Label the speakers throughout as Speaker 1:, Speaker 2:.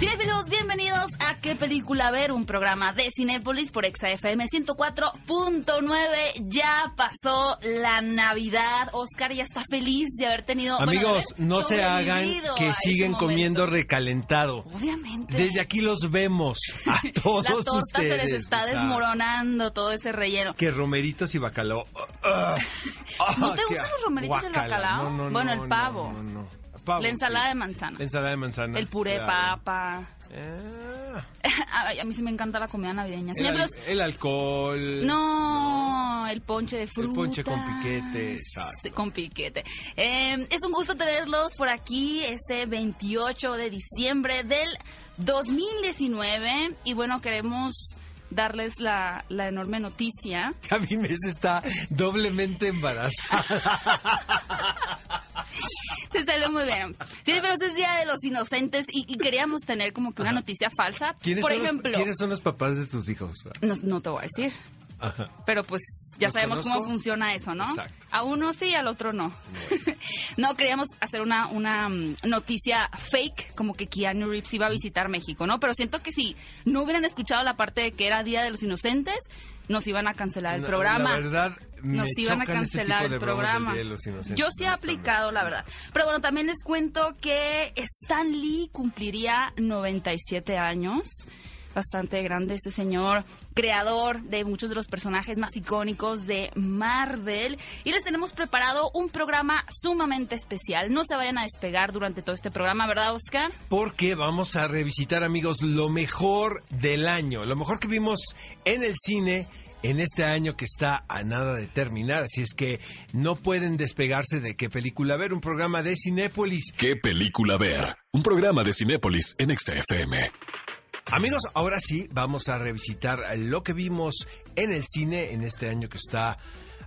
Speaker 1: Cinefilos, bienvenidos a ¿Qué película ver? Un programa de Cinépolis por ExaFM 104.9. Ya pasó la Navidad. Oscar ya está feliz de haber tenido... bueno,
Speaker 2: Amigos,
Speaker 1: haber
Speaker 2: no se hagan que siguen comiendo recalentado.
Speaker 1: Obviamente.
Speaker 2: Desde aquí los vemos a todos
Speaker 1: la torta
Speaker 2: ustedes.
Speaker 1: se les está
Speaker 2: o sea,
Speaker 1: desmoronando todo ese relleno.
Speaker 2: Que romeritos y bacalao. Ah, ah,
Speaker 1: ¿No te gustan los romeritos y el bacalao?
Speaker 2: No, no,
Speaker 1: Bueno,
Speaker 2: no,
Speaker 1: el pavo.
Speaker 2: no, no, no. Pavo,
Speaker 1: La ensalada
Speaker 2: sí.
Speaker 1: de manzana.
Speaker 2: La ensalada de manzana.
Speaker 1: El puré de
Speaker 2: claro.
Speaker 1: papa.
Speaker 2: Ah,
Speaker 1: a mí sí me encanta la comida navideña.
Speaker 2: el, el alcohol.
Speaker 1: No, el ponche de fruta.
Speaker 2: ponche con piquete.
Speaker 1: Sí, con piquete. Eh, es un gusto tenerlos por aquí este 28 de diciembre del 2019. Y bueno, queremos darles la, la enorme noticia.
Speaker 2: Gaby Mesa está doblemente embarazada.
Speaker 1: Se salió muy bien. Sí, pero este es Día de los Inocentes y, y queríamos tener como que una noticia falsa.
Speaker 2: ¿Quiénes,
Speaker 1: Por ejemplo,
Speaker 2: los, ¿Quiénes son los papás de tus hijos?
Speaker 1: no, no te voy a decir.
Speaker 2: Ajá.
Speaker 1: Pero pues ya
Speaker 2: ¿Los
Speaker 1: sabemos
Speaker 2: conozco?
Speaker 1: cómo funciona eso, ¿no?
Speaker 2: Exacto.
Speaker 1: A uno sí, al otro no. no, queríamos hacer una, una mm, noticia fake, como que Keanu Reeves iba a visitar México, ¿no? Pero siento que si no hubieran escuchado la parte de que era Día de los Inocentes, nos iban a cancelar el
Speaker 2: No,
Speaker 1: programa.
Speaker 2: La verdad, me
Speaker 1: nos iban a
Speaker 2: este
Speaker 1: cancelar el programa.
Speaker 2: De los
Speaker 1: Yo sí he aplicado, la verdad. Pero bueno, también les cuento que Stan Lee cumpliría 97 años. Bastante grande este señor, creador de muchos de los personajes más icónicos de Marvel. Y les tenemos preparado un programa sumamente especial. No se vayan a despegar durante todo este programa, ¿verdad, Oscar?
Speaker 2: Porque vamos a revisitar, amigos, lo mejor del año, lo mejor que vimos en el cine en este año que está a nada de terminar. Así es que no pueden despegarse de qué película ver, un programa de Cinépolis.
Speaker 3: ¿Qué película ver? Un programa de Cinépolis en XFM.
Speaker 2: Amigos, ahora sí vamos a revisitar lo que vimos en el cine en este año que está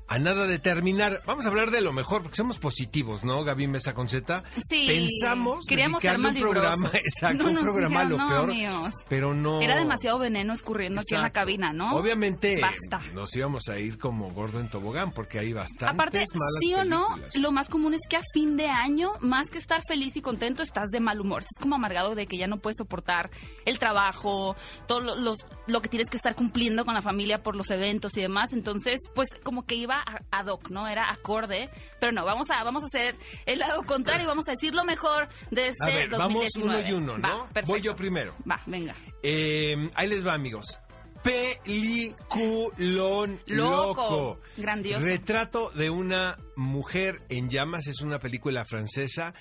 Speaker 2: a nada de terminar. Vamos a hablar de lo mejor, porque somos positivos, ¿no, Gaby Mesa Conceta?
Speaker 1: Sí.
Speaker 2: Pensamos
Speaker 1: Queríamos ser
Speaker 2: dedicarle un programa, exacto,
Speaker 1: No
Speaker 2: un programa lo peor,
Speaker 1: amigos.
Speaker 2: pero no...
Speaker 1: Era demasiado veneno escurriendo aquí en la cabina, ¿no?
Speaker 2: Obviamente
Speaker 1: Basta.
Speaker 2: nos íbamos a ir como gordo en tobogán porque hay bastantes
Speaker 1: Aparte,
Speaker 2: malas
Speaker 1: sí o no, lo más común es que a fin de año, más que estar feliz y contento, estás de mal humor. Estás como amargado de que ya no puedes soportar el trabajo, todo lo, los- lo que tienes que estar cumpliendo con la familia por los eventos y demás. Entonces, pues como que iba ad hoc, ¿no? Era acorde. Pero no, vamos a, vamos a hacer el lado contrario y vamos a decir lo mejor de este
Speaker 2: A ver, vamos
Speaker 1: 2019.
Speaker 2: uno y uno, ¿no?
Speaker 1: Va.
Speaker 2: Voy yo primero.
Speaker 1: Va, venga.
Speaker 2: Eh, ahí les va, amigos. Peliculón
Speaker 1: Loco.
Speaker 2: loco.
Speaker 1: Grandioso.
Speaker 2: Retrato de una mujer en llamas es una película francesa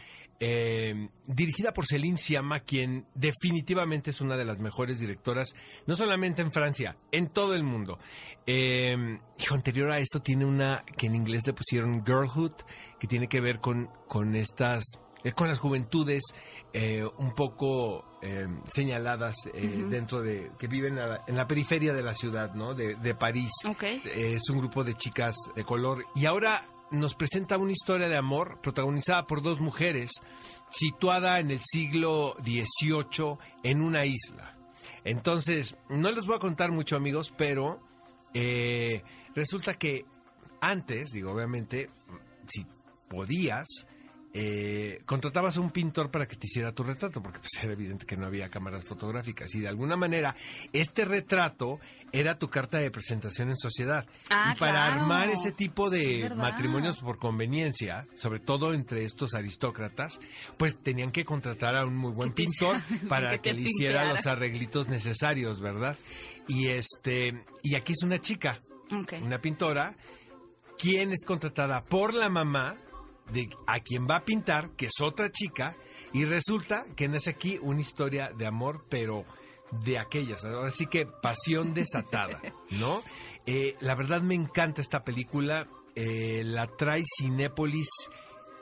Speaker 2: eh, dirigida por Céline Sciamma, quien definitivamente es una de las mejores directoras, no solamente en Francia, en todo el mundo. Eh, hijo, anterior a esto tiene una que en inglés le pusieron Girlhood, que tiene que ver con, con estas, eh, con las juventudes eh, un poco eh, señaladas eh, dentro de, que viven la- en la periferia de la ciudad, ¿no? De, de París.
Speaker 1: Ok.
Speaker 2: Eh, es un grupo de chicas de color. Y ahora nos presenta una historia de amor protagonizada por dos mujeres, situada en el siglo XVIII en una isla. Entonces, no les voy a contar mucho, amigos, pero eh, resulta que antes, digo, obviamente, si podías, eh, contratabas a un pintor para que te hiciera tu retrato, porque pues, era evidente que no había cámaras fotográficas. Y de alguna manera, este retrato era tu carta de presentación en sociedad.
Speaker 1: Ah,
Speaker 2: y para
Speaker 1: claro.
Speaker 2: armar ese tipo de
Speaker 1: es
Speaker 2: matrimonios por conveniencia, sobre todo entre estos aristócratas, pues tenían que contratar a un muy buen
Speaker 1: Que
Speaker 2: pintor para
Speaker 1: que
Speaker 2: le hiciera
Speaker 1: pinteara.
Speaker 2: los arreglitos necesarios, ¿verdad? Y este, y aquí es una chica, una pintora, quien es contratada por la mamá de a quien va a pintar, que es otra chica, y resulta que nace aquí una historia de amor, pero de aquellas. Ahora sí que pasión desatada, ¿no? Eh, la verdad me encanta esta película. eh, la trae Cinépolis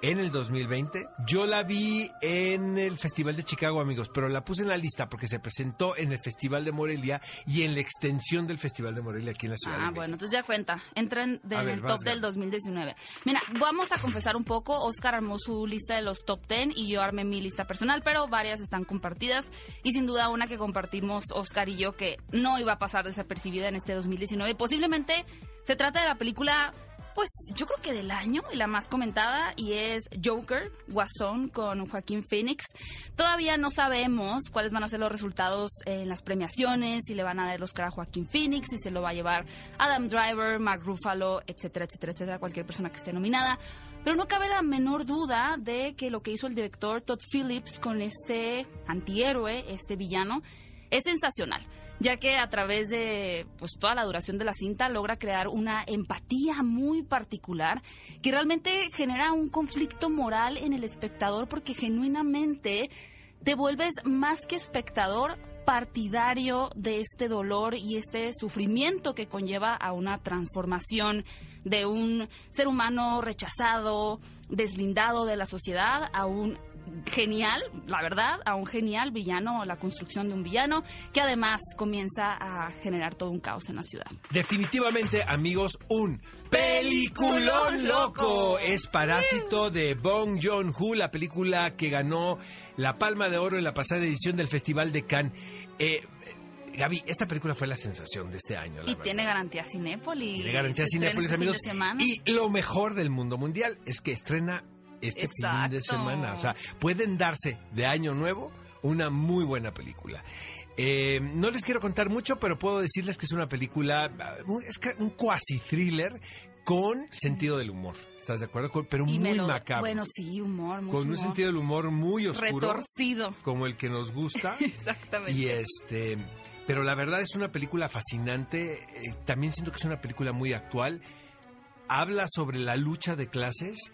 Speaker 2: en el 2020. Yo la vi en el Festival de Chicago, amigos, pero la puse en la lista porque se presentó en el Festival de Morelia y en la extensión del Festival de Morelia aquí en la Ciudad
Speaker 1: Ah, bueno, entonces ya cuenta. Entra en, de- en
Speaker 2: ver,
Speaker 1: el top del
Speaker 2: Gaby.
Speaker 1: 2019. Mira, vamos a confesar un poco. Oscar armó su lista de los top 10 y yo armé mi lista personal, pero varias están compartidas. Y sin duda una que compartimos Oscar y yo que no iba a pasar desapercibida en este 2019. Posiblemente se trata de la película pues yo creo que del año y la más comentada y es Joker, Guasón con Joaquín Phoenix. Todavía no sabemos cuáles van a ser los resultados en las premiaciones, si le van a dar el Oscar a Joaquín Phoenix, si se lo va a llevar Adam Driver, Mark Ruffalo, etcétera, etcétera, etcétera, cualquier persona que esté nominada. Pero no cabe la menor duda de que lo que hizo el director Todd Phillips con este antihéroe, este villano, es sensacional ya que a través de pues, toda la duración de la cinta logra crear una empatía muy particular que realmente genera un conflicto moral en el espectador porque genuinamente te vuelves más que espectador partidario de este dolor y este sufrimiento que conlleva a una transformación de un ser humano rechazado, deslindado de la sociedad, a un genial, la verdad, a un genial villano, la construcción de un villano, que además comienza a generar todo un caos en la ciudad.
Speaker 2: Definitivamente, amigos, un peliculón loco. Es Parásito de Bong Joon-ho, la película que ganó la Palma de Oro en la pasada edición del Festival de Cannes. Eh, Gaby, esta película fue la sensación de este año.
Speaker 1: y tiene garantía Cinépolis.
Speaker 2: Tiene garantía Cinépolis, amigos. Y lo mejor del mundo mundial es que estrena este fin de semana. O sea, pueden darse de año nuevo una muy buena película. Eh, no les quiero contar mucho, pero puedo decirles que es una película, es un cuasi thriller con sentido del humor. ¿Estás de acuerdo? pero muy macabro.
Speaker 1: Bueno, sí, humor.
Speaker 2: con un sentido del humor muy oscuro.
Speaker 1: Retorcido.
Speaker 2: Como el que nos gusta.
Speaker 1: Exactamente.
Speaker 2: Y este. Pero la verdad es una película fascinante. Eh, también siento que es una película muy actual habla sobre la lucha de clases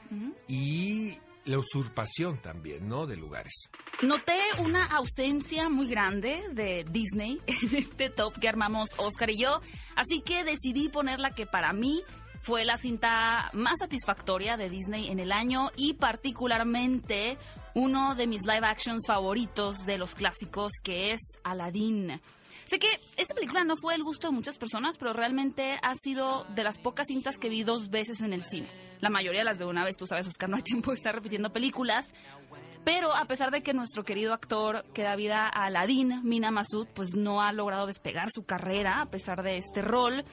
Speaker 2: y la usurpación también, ¿no? De lugares.
Speaker 1: Noté una ausencia muy grande de Disney en este top que armamos Oscar y yo, así que decidí poner la que para mí fue la cinta más satisfactoria de Disney en el año y particularmente uno de mis live actions favoritos de los clásicos que es Aladdin. Sé que esta película no fue el gusto de muchas personas, pero realmente ha sido de las pocas cintas que vi dos veces en el cine. La mayoría las veo una vez, tú sabes, Oscar, no hay tiempo de estar repitiendo películas. Pero a pesar de que nuestro querido actor que da vida a Aladdin, Mina Masud, pues no ha logrado despegar su carrera a pesar de este rol,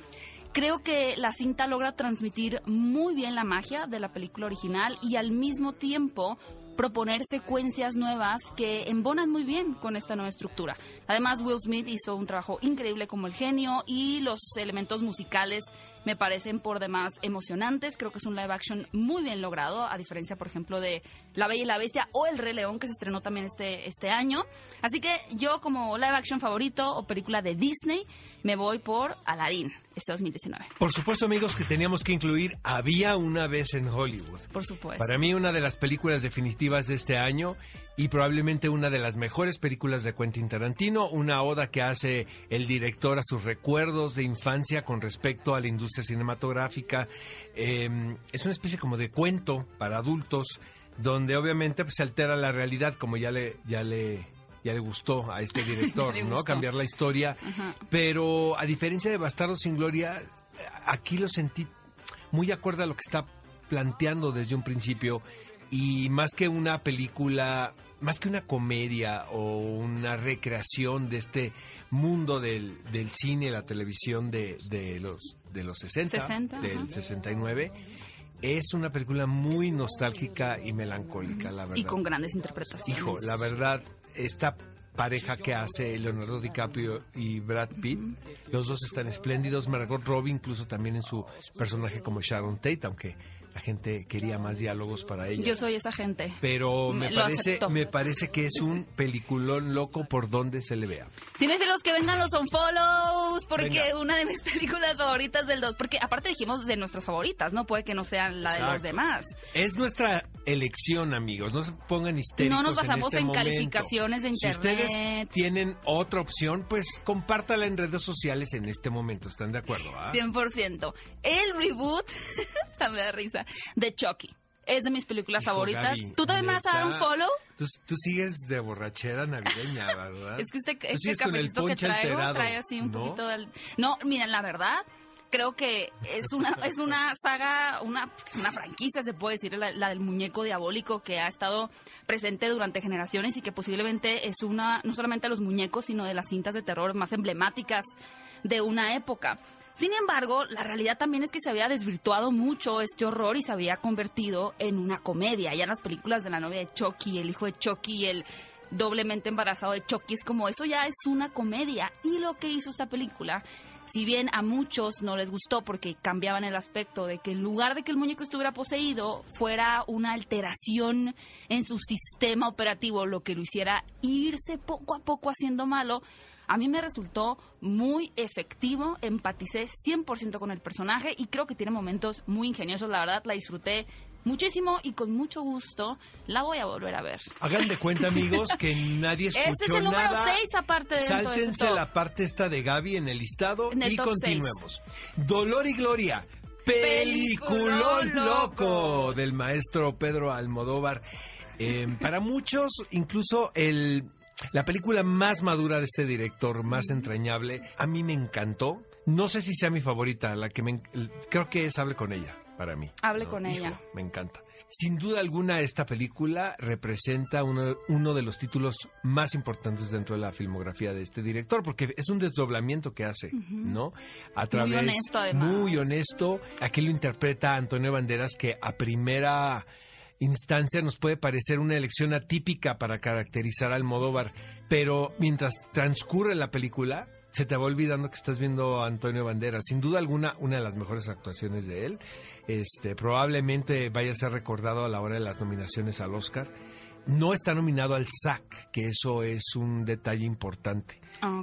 Speaker 1: creo que la cinta logra transmitir muy bien la magia de la película original y al mismo tiempo proponer secuencias nuevas que embonan muy bien con esta nueva estructura. Además, Will Smith hizo un trabajo increíble como el genio y los elementos musicales me parecen por demás emocionantes. Creo que es un live action muy bien logrado, a diferencia, por ejemplo, de La Bella y la Bestia o El Rey León, que se estrenó también este, este año. Así que yo, como live action favorito o película de Disney, me voy por Aladdin, este 2019.
Speaker 2: Por supuesto, amigos, que teníamos que incluir Había una vez en Hollywood.
Speaker 1: Por supuesto.
Speaker 2: Para mí, una de las películas definitivas de este año y probablemente una de las mejores películas de Quentin Tarantino, una oda que hace el director a sus recuerdos de infancia con respecto a la industria cinematográfica. Em, es una especie como de cuento para adultos donde obviamente pues, se altera la realidad como ya le ya le ya le gustó a este director, ¿no? Cambiar la historia. Pero a diferencia de Bastardo sin Gloria, aquí lo sentí muy acorde a lo que está planteando desde un principio y más que una película, más que una comedia o una recreación de este mundo del, del cine, la televisión de, de, los, de los 60, del 69, es una película muy nostálgica y melancólica, la verdad.
Speaker 1: Y con grandes interpretaciones.
Speaker 2: Hijo, la verdad, esta pareja que hace Leonardo DiCaprio y Brad Pitt. Los dos están espléndidos. Margot Robbie incluso también en su personaje como Sharon Tate, aunque la gente quería más diálogos para ella.
Speaker 1: Yo soy esa gente.
Speaker 2: Pero me, parece, me parece que es un peliculón loco por donde se le vea.
Speaker 1: los que vengan los unfollows, porque una de mis películas favoritas del 2, porque aparte dijimos de nuestras favoritas, ¿no? Puede que no sean la de los demás.
Speaker 2: Es nuestra elección, amigos, no se pongan histéricos
Speaker 1: No nos basamos
Speaker 2: en,
Speaker 1: este calificaciones de internet.
Speaker 2: Si ustedes tienen otra opción, pues compártala en redes sociales en este momento, ¿están de acuerdo?
Speaker 1: 100%. El reboot, esta me da risa, de Chucky. Es de mis películas favoritas. ¿Tú también vas a dar un follow?
Speaker 2: Tú, sigues de borrachera navideña, ¿verdad?
Speaker 1: es que este, este cafecito que traigo trae así un poquito del... No, miren, la verdad, creo que es una es una saga, una, una franquicia, se puede decir, la, la, del muñeco diabólico que ha estado presente durante generaciones y que posiblemente es una, no solamente de los muñecos, sino de las cintas de terror más emblemáticas de una época. Sin embargo, la realidad también es que se había desvirtuado mucho este horror y se había convertido en una comedia. Ya en las películas de la novia de Chucky, el hijo de Chucky, el doblemente embarazado de Chucky, es como eso ya es una comedia. Y lo que hizo esta película si bien a muchos no les gustó porque cambiaban el aspecto de que en lugar de que el muñeco estuviera poseído, fuera una alteración en su sistema operativo, lo que lo hiciera irse poco a poco haciendo malo, a mí me resultó muy efectivo, empaticé 100% con el personaje y creo que tiene momentos muy ingeniosos, la verdad la disfruté muchísimo y con mucho gusto la voy a volver a ver.
Speaker 2: Hagan de cuenta, amigos, que nadie escuchó
Speaker 1: Ese es el número
Speaker 2: nada.
Speaker 1: 6 aparte de de
Speaker 2: Sáltense
Speaker 1: top.
Speaker 2: la parte esta de Gaby en el listado
Speaker 1: En el
Speaker 2: y continuemos. Dolor y Gloria.
Speaker 1: Peliculón
Speaker 2: Peliculón
Speaker 1: loco.
Speaker 2: loco del maestro Pedro Almodóvar. Eh, para muchos, incluso el, la película más madura de este director, más entrañable, a mí me encantó. No sé si sea mi favorita, la que me, creo que es Hable con ella, para mí.
Speaker 1: Hable con ella.
Speaker 2: Me encanta. Sin duda alguna, esta película representa uno, uno de los títulos más importantes dentro de la filmografía de este director, porque es un desdoblamiento que hace, ¿no? A través.
Speaker 1: honesto, además.
Speaker 2: Muy honesto. Aquí lo interpreta Antonio Banderas, que a primera instancia nos puede parecer una elección atípica para caracterizar a Almodóvar, pero mientras transcurre la película, se te va olvidando que estás viendo a Antonio Banderas. Sin duda alguna, una de las mejores actuaciones de él. Este, probablemente vaya a ser recordado a la hora de las nominaciones al Oscar. No está nominado al SAC, que eso es un detalle importante.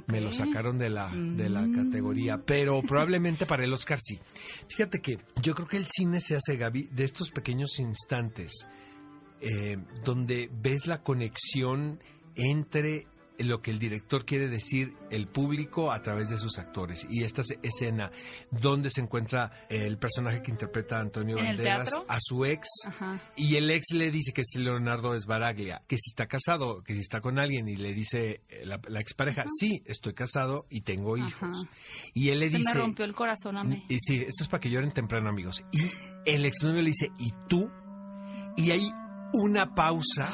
Speaker 2: Me lo sacaron de la, de la categoría, pero probablemente para el Oscar sí. Fíjate que yo creo que el cine se hace, Gaby, de estos pequeños instantes eh, donde ves la conexión entre lo que el director quiere decir el público a través de sus actores. Y esta escena donde se encuentra el personaje que interpreta a Antonio
Speaker 1: ¿En el
Speaker 2: Banderas a su ex
Speaker 1: Ajá.
Speaker 2: y el ex le dice que es Leonardo Esbaraglia, que si está casado, que si está con alguien y le dice eh, la, la expareja, sí, estoy casado y tengo hijos.
Speaker 1: Ajá.
Speaker 2: Y él le
Speaker 1: Se
Speaker 2: dice...
Speaker 1: me rompió el corazón a mí.
Speaker 2: Y sí, esto es para que lloren temprano, amigos. Y el exnovio le dice, ¿y tú? Y hay una pausa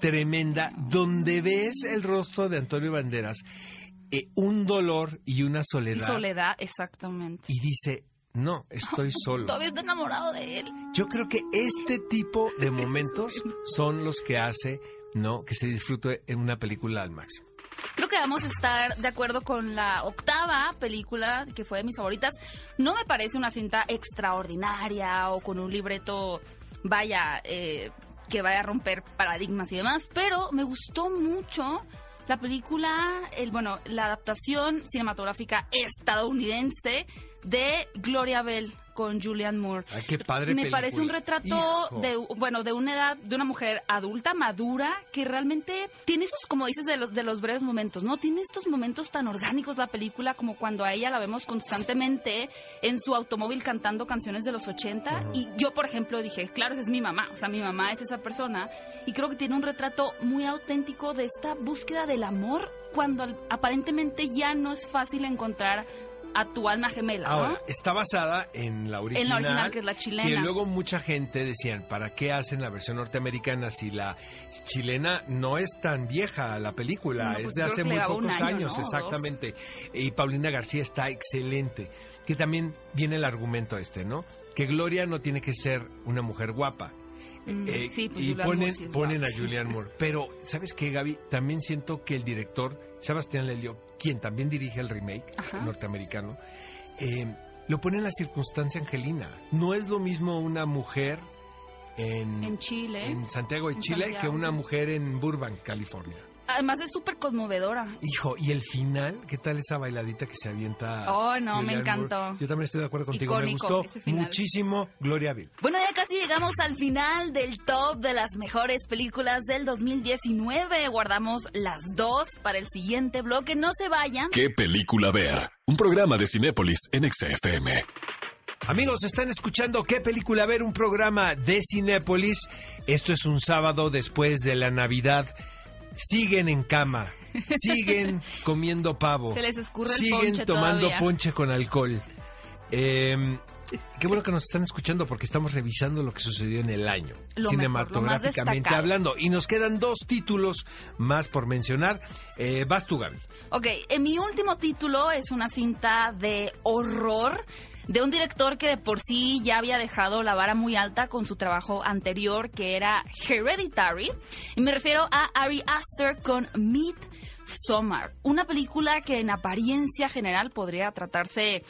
Speaker 2: tremenda donde ves el rostro de Antonio Banderas, eh, un dolor y una
Speaker 1: Y
Speaker 2: soledad.
Speaker 1: soledad, exactamente.
Speaker 2: Y dice, no, estoy solo.
Speaker 1: Todavía está enamorado de él.
Speaker 2: Yo creo que este tipo de momentos son los que hace, ¿no? Que se disfrute en una película al máximo.
Speaker 1: Creo que vamos a estar de acuerdo con la octava película que fue de mis favoritas. No me parece una cinta extraordinaria o con un libreto, vaya, eh, que vaya a romper paradigmas y demás, pero me gustó mucho la película, el, bueno, la adaptación cinematográfica estadounidense de Gloria Bell con Julianne Moore.
Speaker 2: Ay, qué padre
Speaker 1: Me
Speaker 2: película.
Speaker 1: parece un retrato
Speaker 2: Hijo.
Speaker 1: de bueno de una edad de una mujer adulta madura que realmente tiene esos como dices de los de los breves momentos no tiene estos momentos tan orgánicos la película como cuando a ella la vemos constantemente en su automóvil cantando canciones de los 80 y yo por ejemplo dije claro esa es mi mamá o sea mi mamá es esa persona y creo que tiene un retrato muy auténtico de esta búsqueda del amor cuando aparentemente ya no es fácil encontrar a tu alma gemela ¿no?
Speaker 2: Está basada en la original.
Speaker 1: En la original, que es la chilena.
Speaker 2: Que luego mucha gente decían, ¿para qué hacen la versión norteamericana si la chilena no es tan vieja la película?
Speaker 1: No,
Speaker 2: es
Speaker 1: pues
Speaker 2: de hace muy pocos
Speaker 1: año,
Speaker 2: años, exactamente. Y Paulina García está excelente. Que también viene el argumento este, ¿no? Que Gloria no tiene que ser una mujer guapa.
Speaker 1: Mm,
Speaker 2: Eh,
Speaker 1: sí, pues
Speaker 2: y ponen,
Speaker 1: sí
Speaker 2: ponen a Julianne Moore. Pero, ¿sabes qué, Gaby? También siento que el director, Sebastián Lelio, quien también dirige el remake
Speaker 1: Ajá.
Speaker 2: norteamericano, eh, lo pone en la circunstancia angelina. No es lo mismo una mujer en,
Speaker 1: en Chile
Speaker 2: en Santiago de
Speaker 1: En
Speaker 2: Chile
Speaker 1: Santiago.
Speaker 2: que una mujer en Burbank, California.
Speaker 1: Además es súper conmovedora.
Speaker 2: Hijo, y el final, ¿qué tal esa bailadita que se avienta?
Speaker 1: Oh, no, me encantó.
Speaker 2: Moore? Yo también estoy de acuerdo contigo. me gustó muchísimo Gloria Bill.
Speaker 1: Bueno, ya casi llegamos al final del top de las mejores películas del 2019. Guardamos las dos para el siguiente bloque. No se vayan.
Speaker 3: ¿Qué película ver? Un programa de Cinépolis en XFM.
Speaker 2: Amigos, están escuchando qué película ver, un programa de Cinépolis. Esto es un sábado después de la Navidad. Siguen en cama, siguen comiendo pavo,
Speaker 1: Se les escurre el
Speaker 2: siguen
Speaker 1: ponche
Speaker 2: tomando
Speaker 1: todavía.
Speaker 2: ponche con alcohol. Eh, Qué bueno que nos están escuchando porque estamos revisando lo que sucedió en el año,
Speaker 1: Lo
Speaker 2: cinematográficamente hablando. Y nos quedan dos títulos más por mencionar. Eh, vas tú, Gaby.
Speaker 1: Ok, en mi último título es una cinta de horror de un director que de por sí ya había dejado la vara muy alta con su trabajo anterior, que era Hereditary. Y me refiero a Ari Aster con Midsommar, una película que en apariencia general podría tratarse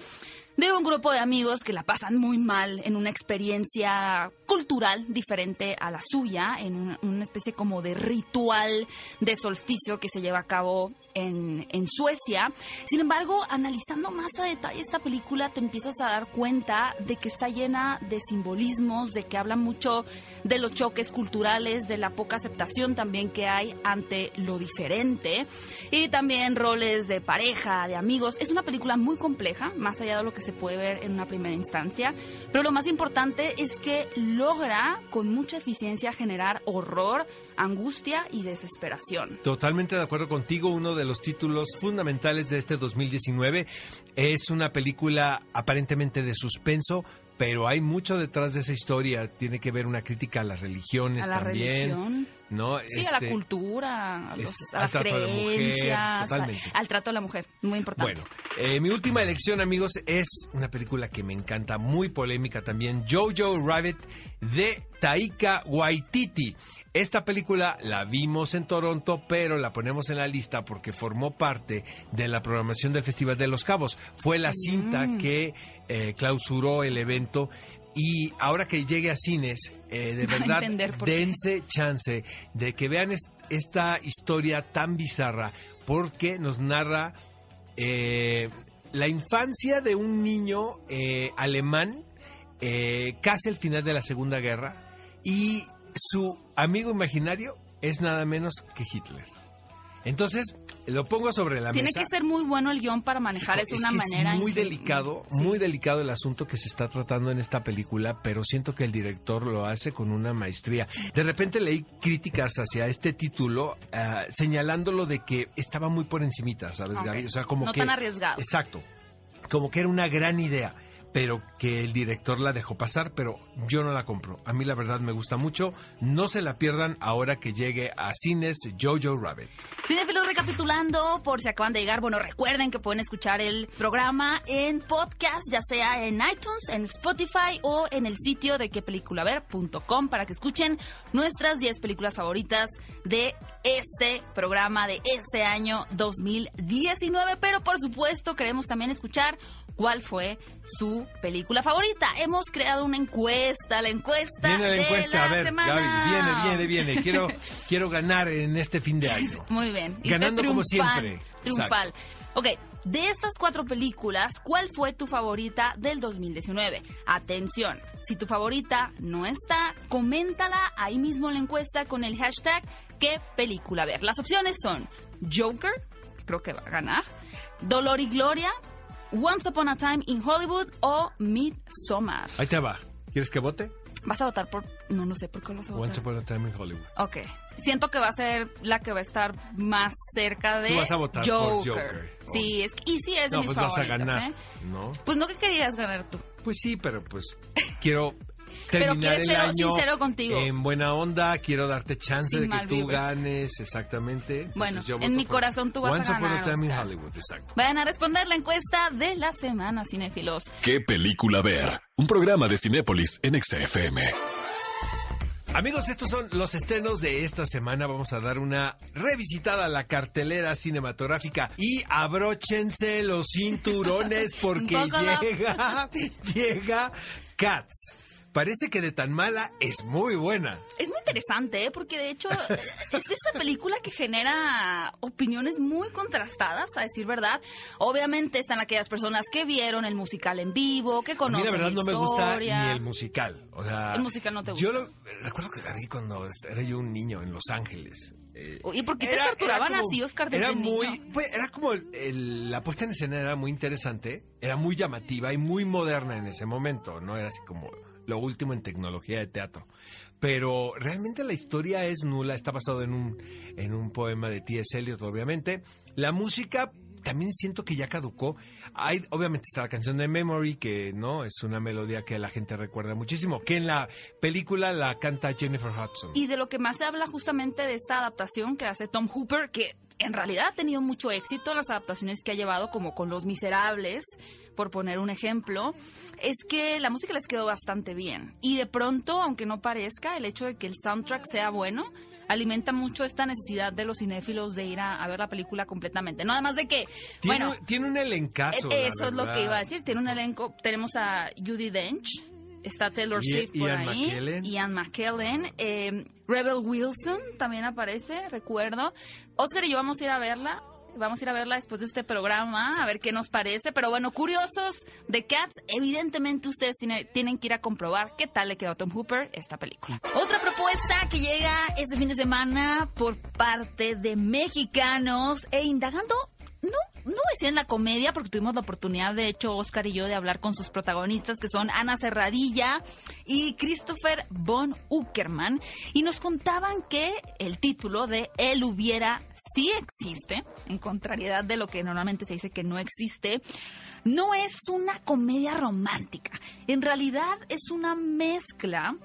Speaker 1: de un grupo de amigos que la pasan muy mal en una experiencia cultural diferente a la suya, en una, especie como de ritual de solsticio que se lleva a cabo en, en Suecia. Sin embargo, analizando más a detalle esta película, te empiezas a dar cuenta de que está llena de simbolismos, de que habla mucho de los choques culturales, de la poca aceptación también que hay ante lo diferente, y también roles de pareja, de amigos. Es una película muy compleja, más allá de lo que se puede ver en una primera instancia, pero lo más importante es que logra con mucha eficiencia generar horror, angustia y desesperación.
Speaker 2: Totalmente de acuerdo contigo. Uno de los títulos fundamentales de este 2019 es una película aparentemente de suspenso, pero hay mucho detrás de esa historia. Tiene que ver una crítica a las religiones
Speaker 1: A la
Speaker 2: también.
Speaker 1: religión.
Speaker 2: ¿No?
Speaker 1: Sí, a la
Speaker 2: Este,
Speaker 1: cultura, a, los-
Speaker 2: es
Speaker 1: a
Speaker 2: al
Speaker 1: las
Speaker 2: la mujer,
Speaker 1: creencias,
Speaker 2: totalmente.
Speaker 1: a- al trato de la mujer, muy importante.
Speaker 2: Bueno, eh, mi última elección, amigos, es una película que me encanta, muy polémica también, Jojo Rabbit de Taika Waititi. Esta película la vimos en Toronto, pero la ponemos en la lista porque formó parte de la programación del Festival de los Cabos. Fue la cinta
Speaker 1: Mm.
Speaker 2: que eh, clausuró el evento. Y ahora que llegue a cines, eh, de verdad, dense chance de que vean es- esta historia tan bizarra, porque nos narra eh, la infancia de un niño eh, alemán eh, casi al final de la Segunda Guerra y su amigo imaginario es nada menos que Hitler. Entonces, lo pongo sobre la
Speaker 1: Tiene
Speaker 2: mesa.
Speaker 1: que ser muy bueno el guion para manejar eso de
Speaker 2: Es
Speaker 1: una
Speaker 2: que
Speaker 1: manera.
Speaker 2: Es muy
Speaker 1: que-
Speaker 2: delicado,
Speaker 1: Sí.
Speaker 2: muy delicado el asunto que se está tratando en esta película, pero siento que el director lo hace con una maestría. De repente leí críticas hacia este título, ah, señalándolo de que estaba muy por encimita, ¿sabes,
Speaker 1: Ok.
Speaker 2: Gaby? O sea, como
Speaker 1: No
Speaker 2: que...
Speaker 1: tan arriesgado.
Speaker 2: Exacto. Como que era una gran idea, pero que el director la dejó pasar, pero yo no la compro. A mí la verdad me gusta mucho. No se la pierdan ahora que llegue a cines Jojo Rabbit.
Speaker 1: Cinefilos recapitulando, por si acaban de llegar, bueno, recuerden que pueden escuchar el programa en podcast, ya sea en iTunes, en Spotify o en el sitio de quepeliculaver.com para que escuchen nuestras 10 películas favoritas de este programa de este año 2019. Pero por supuesto queremos también escuchar cuál fue su película favorita. Hemos creado una encuesta, la encuesta
Speaker 2: Viene la
Speaker 1: de
Speaker 2: encuesta,
Speaker 1: la
Speaker 2: a ver. Gaby, viene, viene, viene. Quiero, quiero ganar en este fin de año.
Speaker 1: Muy bien.
Speaker 2: Ganando como siempre.
Speaker 1: Triunfal. Ok, de estas cuatro películas, ¿cuál fue tu favorita del 2019? Atención, si tu favorita no está, coméntala ahí mismo en la encuesta con el hashtag ¿Qué película ver? Las opciones son Joker, creo que va a ganar, Dolor y Gloria, Once Upon a Time in Hollywood o Midsommar.
Speaker 2: Ahí te va. ¿Quieres que vote?
Speaker 1: ¿Vas a votar por...? No, no sé por qué vas a votar.
Speaker 2: Once Upon a Time in Hollywood.
Speaker 1: Ok. Siento que va a ser la que va a estar más cerca de
Speaker 2: Tú vas a votar por
Speaker 1: Joker.
Speaker 2: Joker.
Speaker 1: Sí, es y sí es de
Speaker 2: No,
Speaker 1: mis
Speaker 2: pues vas a
Speaker 1: favoritas,
Speaker 2: ganar,
Speaker 1: ¿eh?
Speaker 2: ¿no?
Speaker 1: Pues no que querías ganar tú.
Speaker 2: Pues sí, pero pues quiero terminar
Speaker 1: quieres
Speaker 2: el
Speaker 1: ser
Speaker 2: año
Speaker 1: sincero contigo.
Speaker 2: en buena onda. Quiero darte chance
Speaker 1: Sin
Speaker 2: de que tú ganes, exactamente. Entonces,
Speaker 1: Bueno,
Speaker 2: yo
Speaker 1: en mi corazón tú vas a
Speaker 2: Once Upon a
Speaker 1: ganar,
Speaker 2: Time in. Hollywood, exacto.
Speaker 1: Vayan a responder la encuesta de la semana, cinéfilos.
Speaker 3: ¿Qué película ver? Un programa de Cinépolis en XFM.
Speaker 2: Amigos, estos son los estrenos de esta semana. Vamos a dar una revisitada a la cartelera cinematográfica y abróchense los cinturones porque llega, llega Cats. Parece que de tan mala es muy buena.
Speaker 1: Es muy interesante, ¿eh? porque de hecho es de esa película que genera opiniones muy contrastadas, a decir verdad. Obviamente están aquellas personas que vieron el musical en vivo, que
Speaker 2: A mí
Speaker 1: conocen
Speaker 2: la verdad no me gusta ni el musical. O sea,
Speaker 1: El musical no te
Speaker 2: Yo
Speaker 1: gusta.
Speaker 2: lo- recuerdo que la vi cuando era yo un niño en Los Ángeles. Eh,
Speaker 1: ¿Y por qué te
Speaker 2: era-
Speaker 1: torturaban
Speaker 2: era como-
Speaker 1: así, Oscar, desde
Speaker 2: Era
Speaker 1: niño?
Speaker 2: muy, pues, era como el- el- la puesta en escena era muy interesante, era muy llamativa y muy moderna en ese momento, no era así como lo último en tecnología de teatro. Pero realmente la historia es nula, está basado en un, en un poema de T.S. Eliot, obviamente. La música también siento que ya caducó. Hay, obviamente está la canción de Memory, que no es una melodía que la gente recuerda muchísimo, que en la película la canta Jennifer Hudson.
Speaker 1: Y de lo que más se habla justamente de esta adaptación que hace Tom Hooper, que en realidad ha tenido mucho éxito las adaptaciones que ha llevado, como con Los Miserables, por poner un ejemplo, es que la música les quedó bastante bien. Y de pronto, aunque no parezca, el hecho de que el soundtrack sea bueno, alimenta mucho esta necesidad de los cinéfilos de ir a, a ver la película completamente. No, además de que,
Speaker 2: Tiene,
Speaker 1: bueno,
Speaker 2: tiene un elencazo.
Speaker 1: eh,
Speaker 2: la
Speaker 1: eso es lo que iba a decir. Tiene un elenco. Tenemos a Judy Dench. Está Taylor Swift por
Speaker 2: Ian
Speaker 1: ahí.
Speaker 2: McKellen.
Speaker 1: Ian McKellen. eh, Rebel Wilson también aparece, recuerdo. Oscar y yo vamos a ir a verla. Vamos a ir a verla después de este programa, a ver qué nos parece. Pero bueno, curiosos de Cats, evidentemente ustedes tiene- tienen que ir a comprobar qué tal le quedó a Tom Hooper esta película. Otra propuesta que llega este fin de semana por parte de mexicanos e indagando no, no voy a en la comedia, porque tuvimos la oportunidad, de hecho, Oscar y yo, de hablar con sus protagonistas, que son Ana Serradilla y Christopher von Uckerman, y nos contaban que el título de Él hubiera sí existe, en contrariedad de lo que normalmente se dice que no existe, no es una comedia romántica. En realidad es una mezcla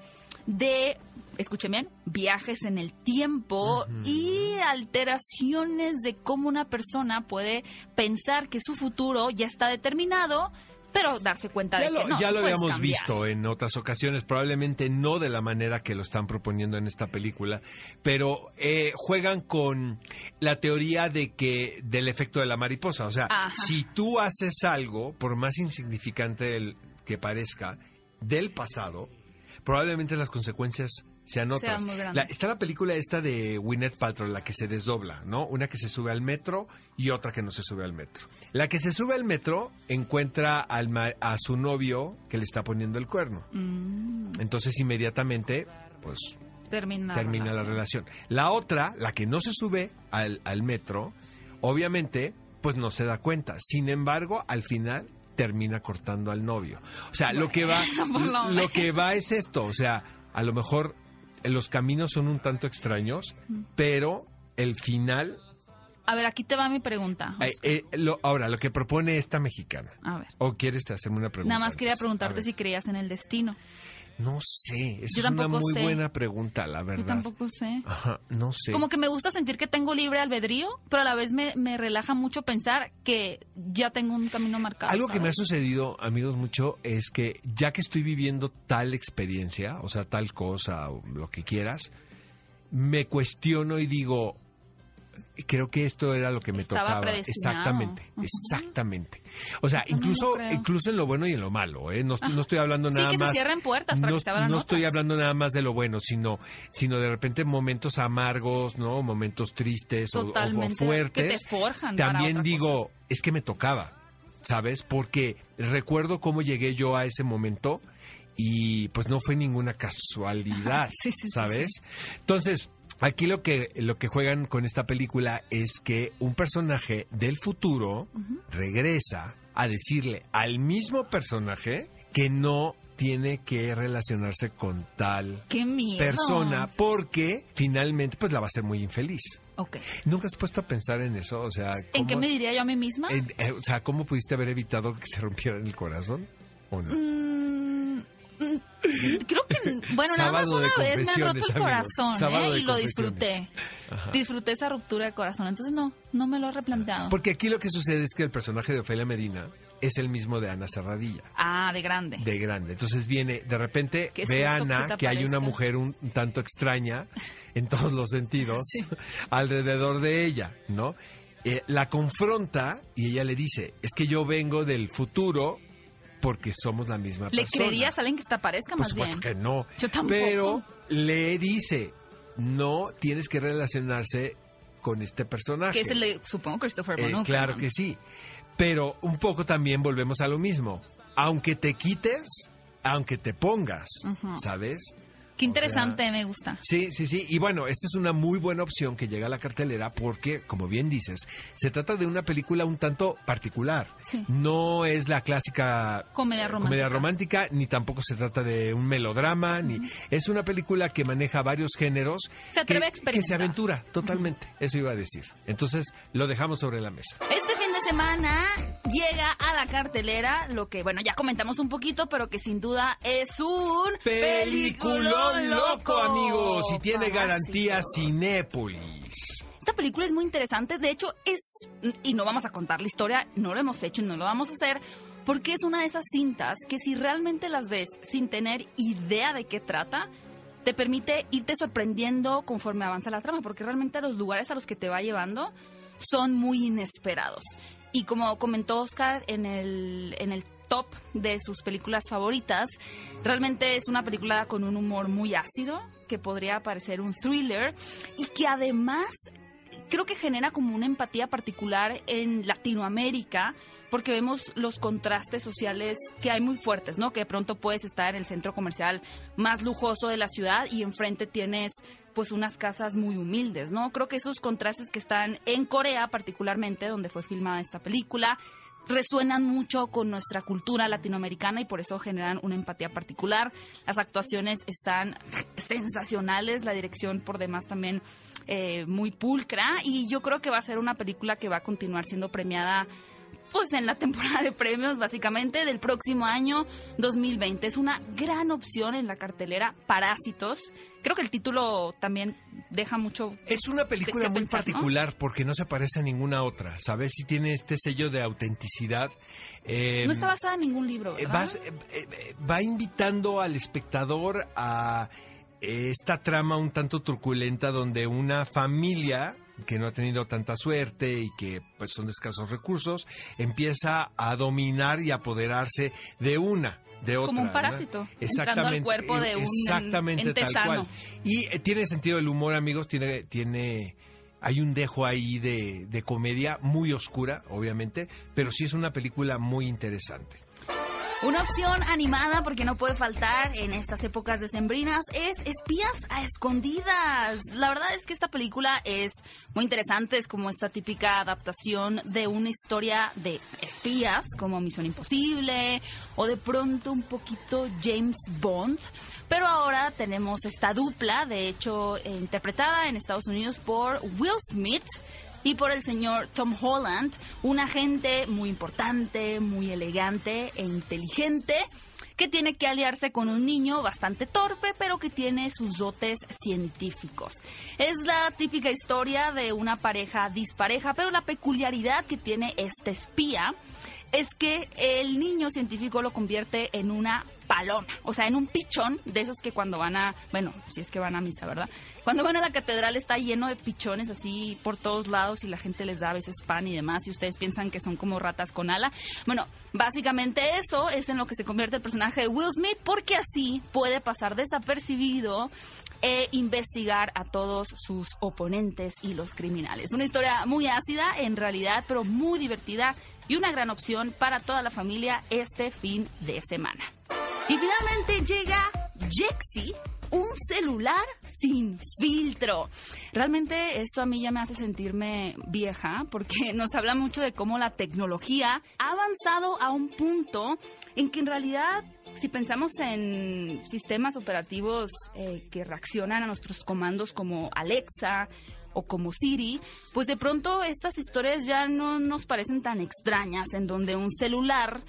Speaker 1: de, escuchen bien, viajes en el tiempo y alteraciones de cómo una persona puede pensar que su futuro ya está determinado, pero darse cuenta
Speaker 2: Ya
Speaker 1: de
Speaker 2: lo,
Speaker 1: que no.
Speaker 2: ya lo habíamos
Speaker 1: cambiar.
Speaker 2: visto en otras ocasiones, probablemente no de la manera que lo están proponiendo en esta película, pero eh, juegan con la teoría de que del efecto de la mariposa. O sea,
Speaker 1: Ajá.
Speaker 2: si tú haces algo, por más insignificante del- que parezca, del pasado, probablemente las consecuencias sean otras. La- está la película esta de Gwyneth Paltrow, la que se desdobla, ¿no? Una que se sube al metro y otra que no se sube al metro. La que se sube al metro encuentra al ma- a su novio que le está poniendo el cuerno.
Speaker 1: Mm,
Speaker 2: Entonces inmediatamente, pues
Speaker 1: termina,
Speaker 2: termina la relación. La otra, la que no se sube al, al metro, obviamente, pues no se da cuenta. Sin embargo, al final termina cortando al novio. O sea, lo que va,
Speaker 1: lo
Speaker 2: lo que va es esto. O sea, a lo mejor los caminos son un tanto extraños, pero el final.
Speaker 1: A ver, aquí te va mi pregunta.
Speaker 2: eh, eh, lo- ahora, lo que propone esta mexicana.
Speaker 1: A ver.
Speaker 2: ¿O quieres hacerme una pregunta?
Speaker 1: Nada más quería preguntarte si creías en el destino.
Speaker 2: No sé, esa es una muy
Speaker 1: sé.
Speaker 2: buena pregunta, la verdad.
Speaker 1: Yo tampoco sé.
Speaker 2: Ajá, no sé.
Speaker 1: Como que me gusta sentir que tengo libre albedrío, pero a la vez me, me relaja mucho pensar que ya tengo un camino marcado.
Speaker 2: Algo que me ha sucedido, amigos, mucho es que ya que estoy viviendo tal experiencia, o sea, tal cosa, o lo que quieras, me cuestiono y digo, creo que esto era lo que me
Speaker 1: Estaba
Speaker 2: tocaba. Exactamente, exactamente. O sea,
Speaker 1: Yo
Speaker 2: incluso, incluso en lo bueno y en lo malo, ¿eh? No, estoy- no estoy hablando
Speaker 1: Sí,
Speaker 2: nada
Speaker 1: que se
Speaker 2: más.
Speaker 1: cierren puertas para
Speaker 2: no,
Speaker 1: que se
Speaker 2: no estoy hablando nada más de lo bueno, sino, sino de repente momentos amargos, ¿no? Momentos tristes o- fuertes.
Speaker 1: que te forjan
Speaker 2: También digo, es que me tocaba, ¿sabes? Porque recuerdo cómo llegué yo a ese momento y pues no fue ninguna casualidad,
Speaker 1: Sí, sí, sí,
Speaker 2: ¿sabes? Entonces, aquí lo que, lo que juegan con esta película es que un personaje del futuro regresa a decirle al mismo personaje que no tiene que relacionarse con tal persona porque finalmente pues la va a hacer muy infeliz. ¿Nunca has puesto a pensar en eso? O sea,
Speaker 1: ¿En qué
Speaker 2: ¿cómo-
Speaker 1: me diría yo a mí misma?
Speaker 2: en- eh, o sea, ¿cómo pudiste haber evitado que te rompieran el corazón? ¿O no?
Speaker 1: Mm, creo que, bueno, nada más una vez me ha roto el corazón ¿eh? y lo disfruté. Disfruté esa ruptura de corazón. Entonces, no, no me lo he replanteado.
Speaker 2: Porque aquí lo que sucede es que el personaje de Ofelia Medina es el mismo de Ana Serradilla.
Speaker 1: Ah, de grande.
Speaker 2: de grande. Entonces viene, de repente ve
Speaker 1: que
Speaker 2: Ana que hay una mujer un, un tanto extraña en todos los sentidos alrededor de ella, ¿no? Eh, la confronta y ella le dice, es que yo vengo del futuro porque somos la misma
Speaker 1: ¿Le
Speaker 2: persona.
Speaker 1: creerías a alguien que te aparezca
Speaker 2: Por
Speaker 1: más
Speaker 2: supuesto
Speaker 1: bien?
Speaker 2: que no.
Speaker 1: Yo tampoco.
Speaker 2: Pero le dice, no tienes que relacionarse con este personaje.
Speaker 1: Que es el de, supongo, Christopher
Speaker 2: Eh, claro que sí. Pero un poco también volvemos a lo mismo. Aunque te quites, aunque te pongas. ¿sabes?
Speaker 1: Qué
Speaker 2: O
Speaker 1: interesante,
Speaker 2: sea,
Speaker 1: me gusta.
Speaker 2: Sí, sí, sí. Y bueno, esta es una muy buena opción que llega a la cartelera porque, como bien dices, se trata de una película un tanto particular.
Speaker 1: Sí.
Speaker 2: No es la clásica
Speaker 1: Comedia
Speaker 2: eh,
Speaker 1: romántica.
Speaker 2: comedia romántica, ni tampoco se trata de un melodrama, ni es una película que maneja varios géneros.
Speaker 1: Se atreve
Speaker 2: que,
Speaker 1: a experimentar.
Speaker 2: Que se aventura, totalmente. Eso iba a decir. Entonces, lo dejamos sobre la mesa.
Speaker 1: Este semana llega a la cartelera lo que, bueno, ya comentamos un poquito, pero que sin duda es un
Speaker 2: Peliculón loco, amigos, y tiene
Speaker 1: Parásito.
Speaker 2: garantía Cinépolis.
Speaker 1: Esta película es muy interesante, de hecho es, y no vamos a contar la historia, no lo hemos hecho y no lo vamos a hacer, porque es una de esas cintas que si realmente las ves sin tener idea de qué trata, te permite irte sorprendiendo conforme avanza la trama, porque realmente los lugares a los que te va llevando son muy inesperados. Y como comentó Oscar en el, en el top de sus películas favoritas, realmente es una película con un humor muy ácido, que podría parecer un thriller, y que además creo que genera como una empatía particular en Latinoamérica porque vemos los contrastes sociales que hay muy fuertes, ¿no? Que de pronto puedes estar en el centro comercial más lujoso de la ciudad y enfrente tienes pues unas casas muy humildes, ¿no? Creo que esos contrastes que están en Corea particularmente, donde fue filmada esta película, resuenan mucho con nuestra cultura latinoamericana y por eso generan una empatía particular. Las actuaciones están sensacionales, la dirección por demás también eh, muy pulcra y yo creo que va a ser una película que va a continuar siendo premiada pues en la temporada de premios básicamente del próximo año 2020. Es una gran opción en la cartelera Parásitos. Creo que el título también deja mucho
Speaker 2: Es una película muy
Speaker 1: pensar, ¿no?
Speaker 2: particular porque no se parece a ninguna otra, ¿sabes? Si tiene este sello de autenticidad. eh,
Speaker 1: no está basada en ningún libro.
Speaker 2: eh, vas- eh, eh, va invitando al espectador a eh, esta trama un tanto truculenta donde una familia que no ha tenido tanta suerte y que pues son de escasos recursos empieza a dominar y apoderarse de una de otra
Speaker 1: Como un
Speaker 2: ¿no?
Speaker 1: parásito, entrando al cuerpo de un
Speaker 2: exactamente
Speaker 1: ente
Speaker 2: tal cual y eh, tiene sentido del humor amigos tiene tiene hay un dejo ahí de, de comedia muy oscura, obviamente, pero sí es una película muy interesante.
Speaker 1: Una opción animada, porque no puede faltar en estas épocas decembrinas, es Espías a Escondidas. La verdad es que esta película es muy interesante, es como esta típica adaptación de una historia de espías, como Misión Imposible, o de pronto un poquito James Bond. Pero ahora tenemos esta dupla, de hecho, interpretada en Estados Unidos por Will Smith y por el señor Tom Holland, un agente muy importante, muy elegante e inteligente que tiene que aliarse con un niño bastante torpe, pero que tiene sus dotes científicos. Es la típica historia de una pareja dispareja, pero la peculiaridad que tiene este espía es que el niño científico lo convierte en una paloma, o sea, en un pichón de esos que cuando van a, bueno, si es que van a misa, ¿verdad? Cuando van a la catedral está lleno de pichones así por todos lados y la gente les da a veces pan y demás y ustedes piensan que son como ratas con ala. Bueno, básicamente eso es en lo que se convierte el personaje de Will Smith porque así puede pasar desapercibido e investigar a todos sus oponentes y los criminales. Una historia muy ácida en realidad, pero muy divertida y una gran opción para toda la familia este fin de semana. Y finalmente llega Jexi, un celular sin filtro. Realmente esto a mí ya me hace sentirme vieja porque nos habla mucho de cómo la tecnología ha avanzado a un punto en que en realidad si pensamos en sistemas operativos eh, que reaccionan a nuestros comandos como Alexa o como Siri, pues de pronto estas historias ya no nos parecen tan extrañas en donde un celular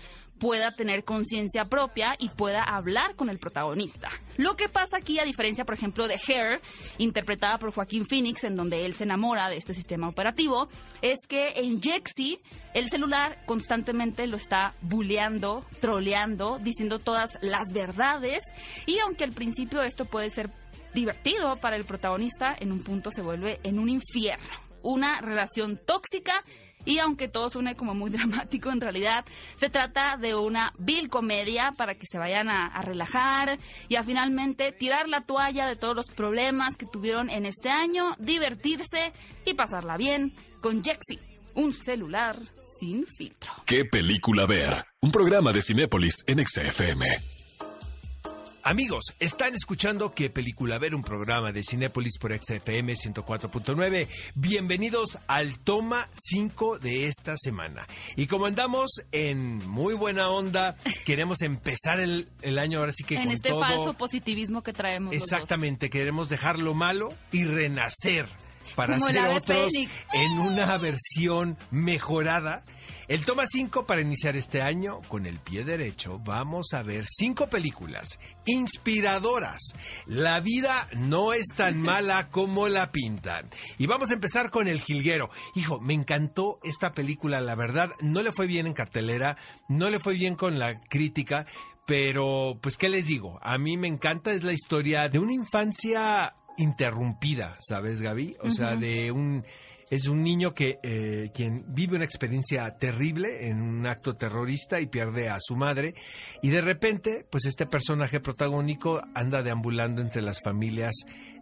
Speaker 1: pueda tener conciencia propia y pueda hablar con el protagonista. Lo que pasa aquí, a diferencia, por ejemplo, de Hair, interpretada por Joaquín Phoenix, en donde él se enamora de este sistema operativo, es que en Jexi el celular constantemente lo está bulleando, troleando, diciendo todas las verdades y aunque al principio esto puede ser divertido para el protagonista, en un punto se vuelve en un infierno, una relación tóxica y aunque todo suene como muy dramático, en realidad se trata de una vil comedia para que se vayan a, relajar y a finalmente tirar la toalla de todos los problemas que tuvieron en este año, divertirse y pasarla bien con Jexi, un celular sin filtro.
Speaker 3: ¿Qué película ver? Un programa de Cinépolis en XFM.
Speaker 2: Amigos, están escuchando qué película ver, un programa de Cinépolis por XFM 104.9. Bienvenidos al toma 5 de esta semana. Y como andamos en muy buena onda, queremos empezar el, el año ahora sí que
Speaker 1: en
Speaker 2: con
Speaker 1: este
Speaker 2: todo.
Speaker 1: falso positivismo que traemos.
Speaker 2: Exactamente, queremos dejar lo malo y renacer. para
Speaker 1: Como de
Speaker 2: otros en una versión mejorada. El toma 5 para iniciar este año con el pie derecho vamos a ver cinco películas inspiradoras. La vida no es tan mala como la pintan. Y vamos a empezar con El Jilguero. Hijo, me encantó esta película, la verdad, no le fue bien en cartelera, no le fue bien con la crítica, pero pues qué les digo, a mí me encanta, es la historia de una infancia interrumpida, ¿sabes, Gaby? O sea, de un es un niño que eh, quien vive una experiencia terrible en un acto terrorista y pierde a su madre y de repente pues este personaje protagónico anda deambulando entre las familias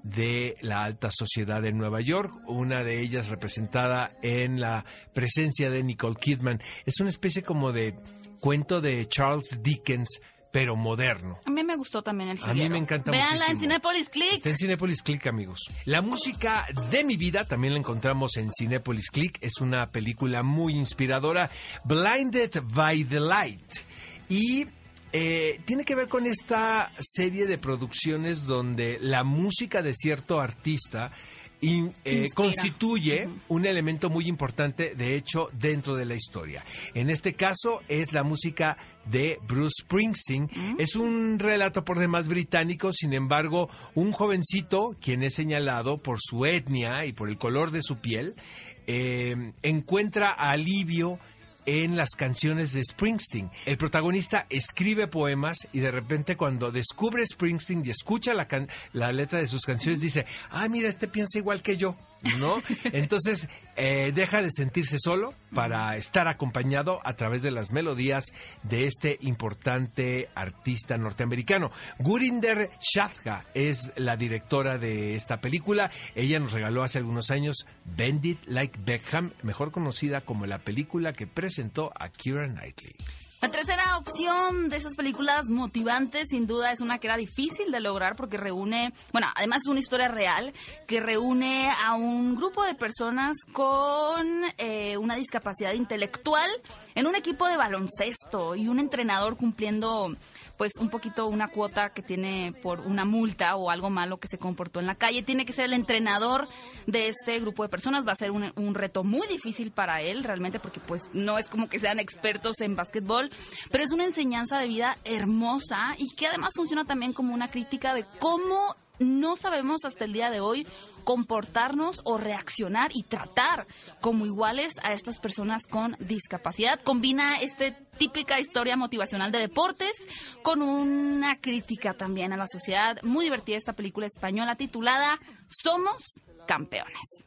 Speaker 2: de la alta sociedad de Nueva York, una de ellas representada en la presencia de Nicole Kidman. Es una especie como de cuento de Charles Dickens pero moderno.
Speaker 1: A mí me gustó también el
Speaker 2: A
Speaker 1: jilguero.
Speaker 2: mí me encanta
Speaker 1: Véanla
Speaker 2: muchísimo.
Speaker 1: en Cinepolis Click.
Speaker 2: Está en Cinepolis Click, amigos. La música de mi vida también la encontramos en Cinepolis Click. Es una película muy inspiradora. Blinded by the Light. Y eh, tiene que ver con esta serie de producciones donde la música de cierto artista in- eh, constituye un elemento muy importante, de hecho, dentro de la historia. En este caso es la música de Bruce Springsteen. Es un relato por demás británico, sin embargo, un jovencito, quien es señalado por su etnia y por el color de su piel, eh, encuentra alivio en las canciones de Springsteen. El protagonista escribe poemas y de repente cuando descubre Springsteen y escucha la, la letra de sus canciones dice, ah, mira, este piensa igual que yo, ¿no? Entonces eh, deja de sentirse solo para estar acompañado a través de las melodías de este importante artista norteamericano. Gurinder Shafka es la directora de esta película. Ella nos regaló hace algunos años Bend It Like Beckham, mejor conocida como la película que presentó a Keira Knightley.
Speaker 1: La tercera opción de esas películas motivantes, sin duda, es una que era difícil de lograr porque reúne, bueno, además es una historia real que reúne a un grupo de personas con eh, una discapacidad intelectual en un equipo de baloncesto y un entrenador cumpliendo pues un poquito una cuota que tiene por una multa o algo malo que se comportó en la calle. Tiene que ser el entrenador de este grupo de personas. Va a ser un, reto muy difícil para él realmente porque pues no es como que sean expertos en básquetbol, pero es una enseñanza de vida hermosa y que además funciona también como una crítica de cómo no sabemos hasta el día de hoy comportarnos o reaccionar y tratar como iguales a estas personas con discapacidad. Combina esta típica historia motivacional de deportes con una crítica también a la sociedad. Muy divertida esta película española titulada Somos Campeones.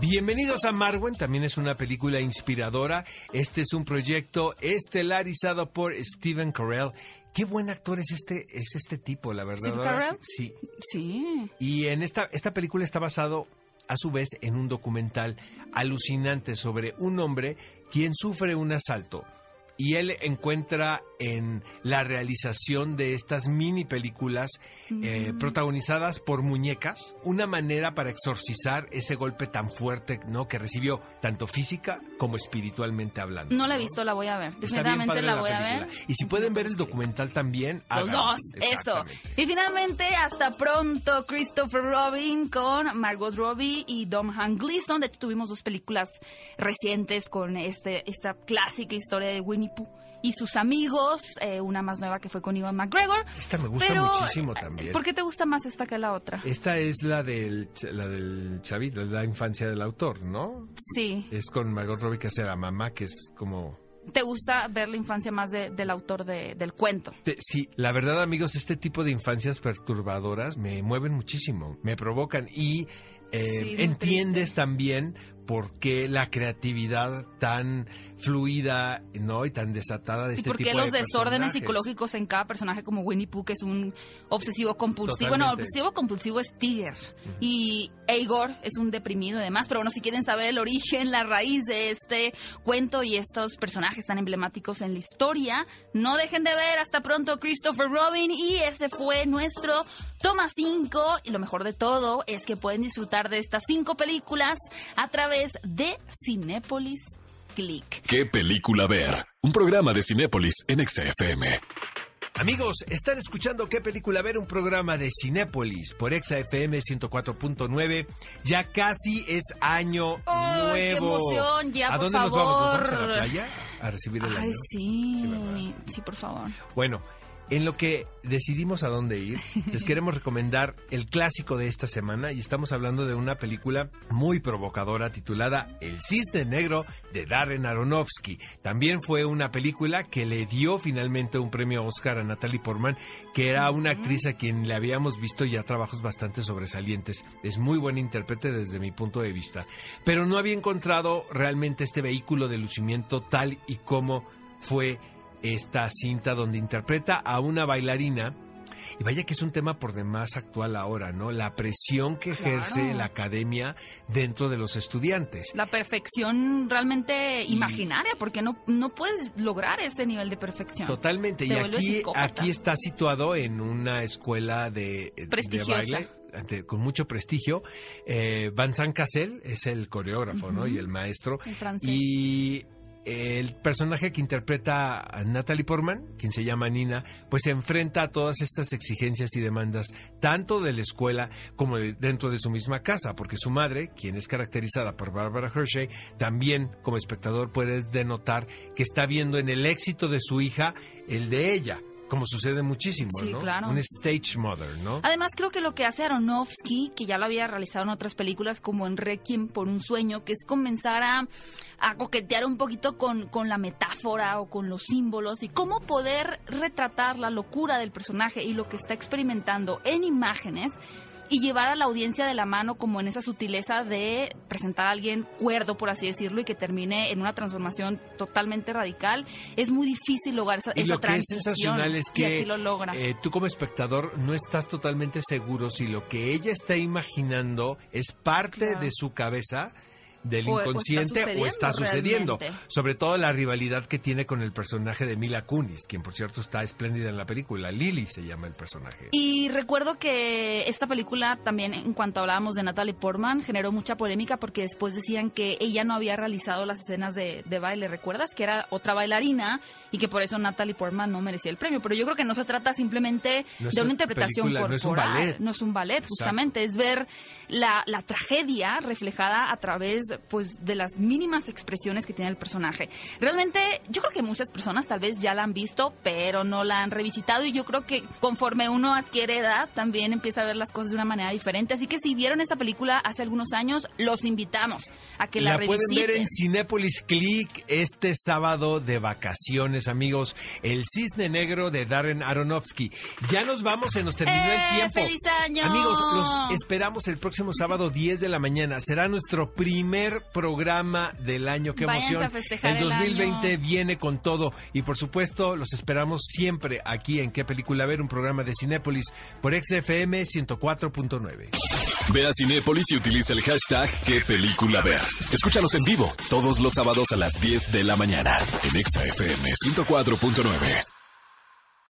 Speaker 2: Bienvenidos a Marwen, también es una película inspiradora. Este es un proyecto estelarizado por Steven Carell. Qué buen actor es este, es este tipo, la verdad.
Speaker 1: ¿Steve Carell?
Speaker 2: Sí.
Speaker 1: Sí.
Speaker 2: Y en esta, esta película está basado, a su vez, en un documental alucinante sobre un hombre quien sufre un asalto. Y él encuentra en la realización de estas mini películas eh, protagonizadas por muñecas una manera para exorcizar ese golpe tan fuerte ¿no? que recibió tanto física como espiritualmente hablando.
Speaker 1: No la he visto, la voy a ver. Definitivamente
Speaker 2: padre
Speaker 1: la voy a
Speaker 2: película.
Speaker 1: ver.
Speaker 2: Y si pueden ver el documental también,
Speaker 1: Los dos, eso. Y finalmente, hasta pronto, Christopher Robin con Margot Robbie y Dom Han Gleason. De hecho, tuvimos dos películas recientes con este, esta clásica historia de Winnie Y sus amigos. eh, una más nueva que fue con Ivan McGregor.
Speaker 2: Esta me gusta
Speaker 1: Pero,
Speaker 2: muchísimo también.
Speaker 1: ¿Por qué te gusta más esta que la otra?
Speaker 2: Esta es la del, la del chavito, la infancia del autor, ¿no?
Speaker 1: Sí.
Speaker 2: Es con Margot Robbie que hace la mamá, que es como...
Speaker 1: ¿Te gusta ver la infancia más de- del autor de- del cuento?
Speaker 2: Sí, la verdad, amigos, este tipo de infancias perturbadoras me mueven muchísimo, me provocan y eh,
Speaker 1: Sí,
Speaker 2: entiendes
Speaker 1: triste.
Speaker 2: también por qué la creatividad tan fluida, ¿no? Y tan desatada de
Speaker 1: ¿Y
Speaker 2: este
Speaker 1: por qué
Speaker 2: tipo
Speaker 1: los
Speaker 2: de
Speaker 1: desórdenes
Speaker 2: personajes.
Speaker 1: psicológicos en cada personaje como Winnie Pooh, que es un obsesivo compulsivo? Bueno,
Speaker 2: Totalmente.
Speaker 1: obsesivo compulsivo es Tiger. Y Igor es un deprimido y demás. Pero bueno, si quieren saber el origen, la raíz de este cuento y estos personajes tan emblemáticos en la historia, no dejen de ver. Hasta pronto, Christopher Robin. Y ese fue nuestro Toma 5. Y lo mejor de todo es que pueden disfrutar de estas cinco películas a través de Cinépolis Click.
Speaker 3: ¿Qué película ver? Un programa de Cinépolis en XFM.
Speaker 2: Amigos, están escuchando qué película ver, un programa de Cinépolis por Exa FM 104.9. Ya casi es año
Speaker 1: ¡Ay, qué
Speaker 2: nuevo.
Speaker 1: emoción! Ya,
Speaker 2: ¿A
Speaker 1: por
Speaker 2: dónde nos vamos? ¿Nos vamos a la playa a recibir el
Speaker 1: Ay,
Speaker 2: año?
Speaker 1: sí.
Speaker 2: Sí.
Speaker 1: Sí, por favor.
Speaker 2: Bueno, en lo que decidimos a dónde ir, les queremos recomendar el clásico de esta semana y estamos hablando de una película muy provocadora titulada El Cisne Negro de Darren Aronofsky. También fue una película que le dio finalmente un premio Oscar a Natalie Portman, que era una actriz a quien le habíamos visto ya trabajos bastante sobresalientes. Es muy buena intérprete desde mi punto de vista, pero no había encontrado realmente este vehículo de lucimiento tal y como fue esta cinta donde interpreta a una bailarina. Y vaya que es un tema por demás actual ahora, ¿no? La presión que ejerce
Speaker 1: Claro.
Speaker 2: la academia dentro de los estudiantes.
Speaker 1: La perfección realmente imaginaria, porque no, no puedes lograr ese nivel de perfección.
Speaker 2: Totalmente.
Speaker 1: Te
Speaker 2: y aquí, aquí está situado en una escuela de, de
Speaker 1: Prestigiosa.
Speaker 2: baile de- con mucho prestigio. Eh, Vincent Cassel es el coreógrafo, ¿no? Y el maestro.
Speaker 1: El francés.
Speaker 2: Y el personaje que interpreta a Natalie Portman, quien se llama Nina, pues se enfrenta a todas estas exigencias y demandas, tanto de la escuela como de- dentro de su misma casa, porque su madre, quien es caracterizada por Barbara Hershey, también como espectador puedes denotar que está viendo en el éxito de su hija el de ella, como sucede muchísimo,
Speaker 1: Sí,
Speaker 2: ¿no?
Speaker 1: claro.
Speaker 2: Un stage mother, ¿no?
Speaker 1: Además, creo que lo que hace Aronofsky, que ya lo había realizado en otras películas como en Requiem por un sueño, que es comenzar a, a coquetear un poquito con, con la metáfora o con los símbolos y cómo poder retratar la locura del personaje y lo que está experimentando en imágenes y llevar a la audiencia de la mano como en esa sutileza de presentar a alguien cuerdo, por así decirlo, y que termine en una transformación totalmente radical. Es muy difícil lograr esa,
Speaker 2: Y
Speaker 1: esa
Speaker 2: lo que es
Speaker 1: transición.
Speaker 2: sensacional es que
Speaker 1: lo logra.
Speaker 2: eh, tú como espectador no estás totalmente seguro si lo que ella está imaginando es parte
Speaker 1: Claro.
Speaker 2: de su cabeza del
Speaker 1: O- o está
Speaker 2: inconsciente o está
Speaker 1: sucediendo.
Speaker 2: Sobre todo la rivalidad que tiene con el personaje de Mila Kunis, quien por cierto está espléndida en la película. Lily se llama el personaje.
Speaker 1: Y recuerdo que esta película también, en cuanto hablábamos de Natalie Portman, generó mucha polémica porque después decían que ella no había realizado las escenas de, de baile. ¿Recuerdas? Que era otra bailarina y que por eso Natalie Portman no merecía el premio. Pero yo creo que no se trata simplemente
Speaker 2: No
Speaker 1: de
Speaker 2: una
Speaker 1: interpretación
Speaker 2: película, no es un
Speaker 1: corporal.
Speaker 2: ballet.
Speaker 1: No es un ballet, justamente. Es ver la, la tragedia reflejada a través pues, de las mínimas expresiones que tiene el personaje. Realmente, yo creo que muchas personas tal vez ya la han visto, pero no la han revisitado. Y yo creo que conforme uno adquiere edad, también empieza a ver las cosas de una manera diferente. Así que si vieron esta película hace algunos años, los invitamos a que la,
Speaker 2: La pueden ver
Speaker 1: revisiten.
Speaker 2: en Cinépolis Click este sábado de vacaciones, amigos. El Cisne Negro de Darren Aronofsky. Ya nos vamos, se nos terminó
Speaker 1: ¡Eh,
Speaker 2: el tiempo.
Speaker 1: feliz año!
Speaker 2: Amigos, los esperamos el próximo sábado 10 de la mañana. Será nuestro primer programa del año. ¡Qué
Speaker 1: Váyanse
Speaker 2: emoción!
Speaker 1: a festejar el
Speaker 2: 2020
Speaker 1: año.
Speaker 2: viene con todo. Y por supuesto, los esperamos siempre aquí en ¿Qué película ver? Un programa de Cinépolis por XFM 104.9.
Speaker 3: Ve a Cinépolis y utiliza el hashtag qué película ver. Escúchanos en vivo todos los sábados a las 10 de la mañana en Exa FM 104.9.